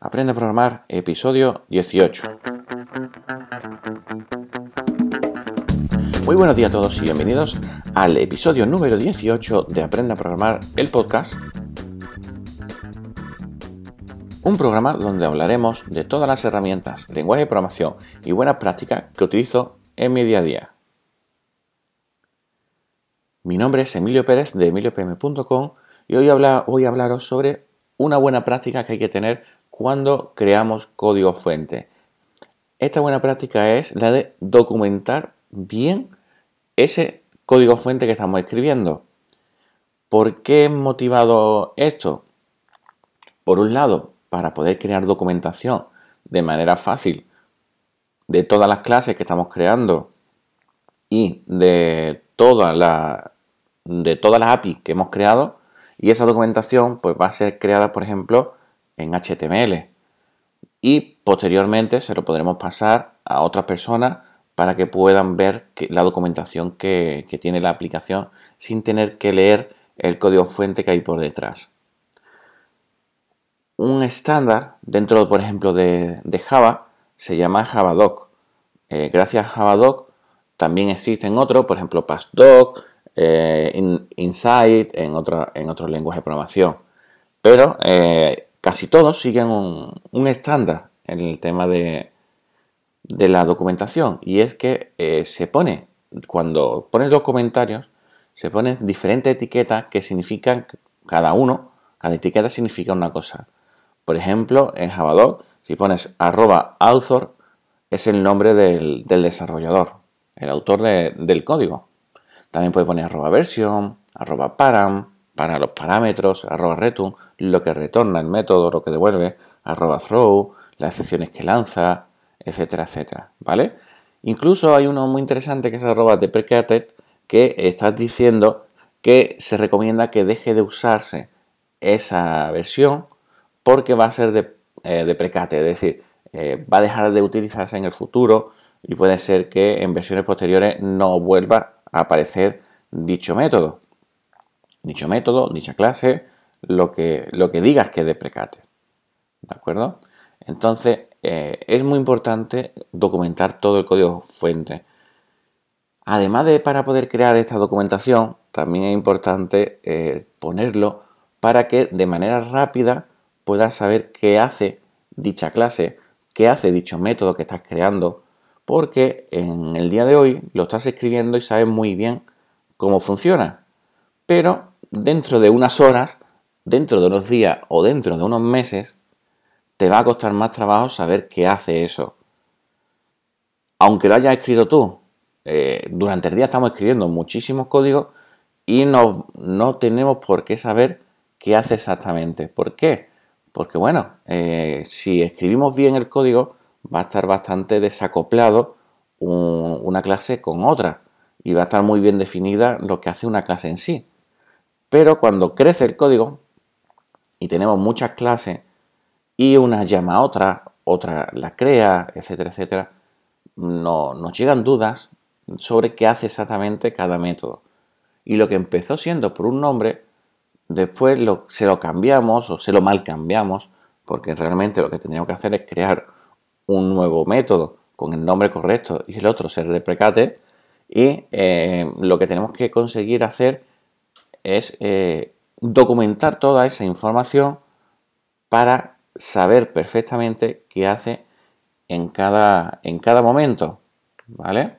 Aprende a programar, episodio 18. Muy buenos días a todos y bienvenidos al episodio número 18 de Aprende a programar, el podcast. Un programa donde hablaremos de todas las herramientas, lenguaje de programación y buenas prácticas que utilizo en mi día a día. Mi nombre es Emilio Pérez de emiliopm.com y hoy voy a hablaros sobre una buena práctica que hay que tener cuando creamos código fuente. Esta buena práctica es la de documentar bien ese código fuente que estamos escribiendo. ¿Por qué he motivado esto? Por un lado, para poder crear documentación de manera fácil de todas las clases que estamos creando y de toda la de todas las APIs que hemos creado y esa documentación pues va a ser creada por ejemplo en HTML y posteriormente se lo podremos pasar a otras personas para que puedan ver la documentación que, tiene la aplicación sin tener que leer el código fuente que hay por detrás. Un estándar dentro, por ejemplo, de, Java se llama JavaDoc. Eh, gracias a JavaDoc también existen otros, por ejemplo, PassDoc, eh, Insight, en, en otros lenguajes de programación. Pero eh, casi todos siguen un, estándar en el tema de, de, la documentación y es que eh, se pone, cuando pones los comentarios, se ponen diferentes etiquetas que significan cada uno, cada etiqueta significa una cosa. Por ejemplo, en Javadoc, si pones arroba author, es el nombre del, desarrollador, el autor del código. También puede poner arroba versión, arroba param, para los parámetros, arroba return, lo que retorna el método, lo que devuelve, arroba throw, las excepciones que lanza, etcétera, etcétera, ¿vale? Incluso hay uno muy interesante que es arroba deprecated que está diciendo que se recomienda que deje de usarse esa versión porque va a ser de, eh, es decir, eh, va a dejar de utilizarse en el futuro y puede ser que en versiones posteriores no vuelva aparecer dicho método. Dicho método, dicha clase, lo que, lo que digas que deprecate. ¿De acuerdo? Entonces, eh, es muy importante documentar todo el código fuente. Además de para poder crear esta documentación, también es importante eh, ponerlo para que de manera rápida puedas saber qué hace dicha clase, qué hace dicho método que estás creando, porque en el día de hoy lo estás escribiendo y sabes muy bien cómo funciona. Pero dentro de unas horas, dentro de unos días o dentro de unos meses, te va a costar más trabajo saber qué hace eso. Aunque lo hayas escrito tú, eh, durante el día estamos escribiendo muchísimos códigos y no, no, tenemos por qué saber qué hace exactamente. ¿Por qué? Porque bueno, eh, si escribimos bien el código, va a estar bastante desacoplado una clase con otra y va a estar muy bien definida lo que hace una clase en sí. Pero cuando crece el código y tenemos muchas clases y una llama a otra, otra la crea, etcétera, etcétera, no, nos llegan dudas sobre qué hace exactamente cada método. Y lo que empezó siendo por un nombre, después se lo cambiamos o se lo mal cambiamos, porque realmente lo que tendríamos que hacer es crear un nuevo método con el nombre correcto y el otro ser deprecate. Y eh, lo que tenemos que conseguir hacer es eh, documentar toda esa información para saber perfectamente qué hace en cada, en cada momento. ¿Vale?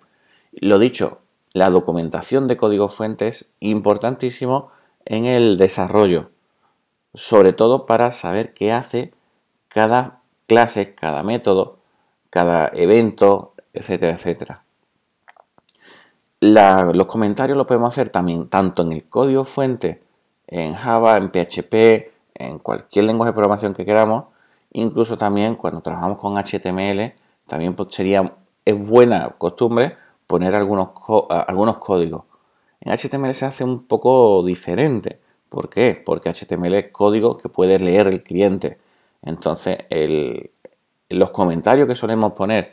Lo dicho, la documentación de código fuente es importantísimo en el desarrollo, sobre todo para saber qué hace cada clase, cada método cada evento, etcétera, etcétera. Los comentarios los podemos hacer también tanto en el código fuente, en Java, en PHP, en cualquier lenguaje de programación que queramos, incluso también cuando trabajamos con HTML, también sería, es buena costumbre poner algunos, algunos códigos. En HTML se hace un poco diferente. ¿Por qué? Porque HTML es código que puede leer el cliente. Entonces, los comentarios que solemos poner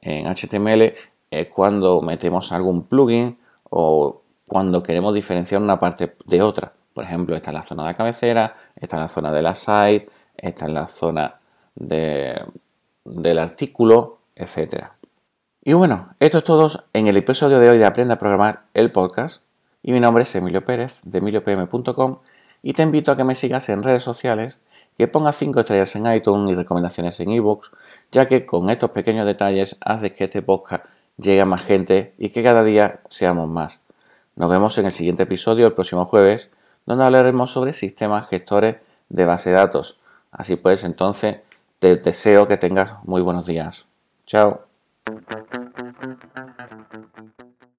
en HTML es cuando metemos algún plugin o cuando queremos diferenciar una parte de otra. Por ejemplo, esta es la zona de la cabecera, esta es la zona de la site, esta es la zona del artículo, etc. Y bueno, esto es todo en el episodio de hoy de Aprende a Programar el podcast. Y mi nombre es Emilio Pérez de emiliopm.com y te invito a que me sigas en redes sociales, que pongas 5 estrellas en iTunes y recomendaciones en ebooks, ya que con estos pequeños detalles haces que este podcast llegue a más gente y que cada día seamos más. Nos vemos en el siguiente episodio el próximo jueves, donde hablaremos sobre sistemas gestores de base de datos. Así pues, entonces, te deseo que tengas muy buenos días. Chao.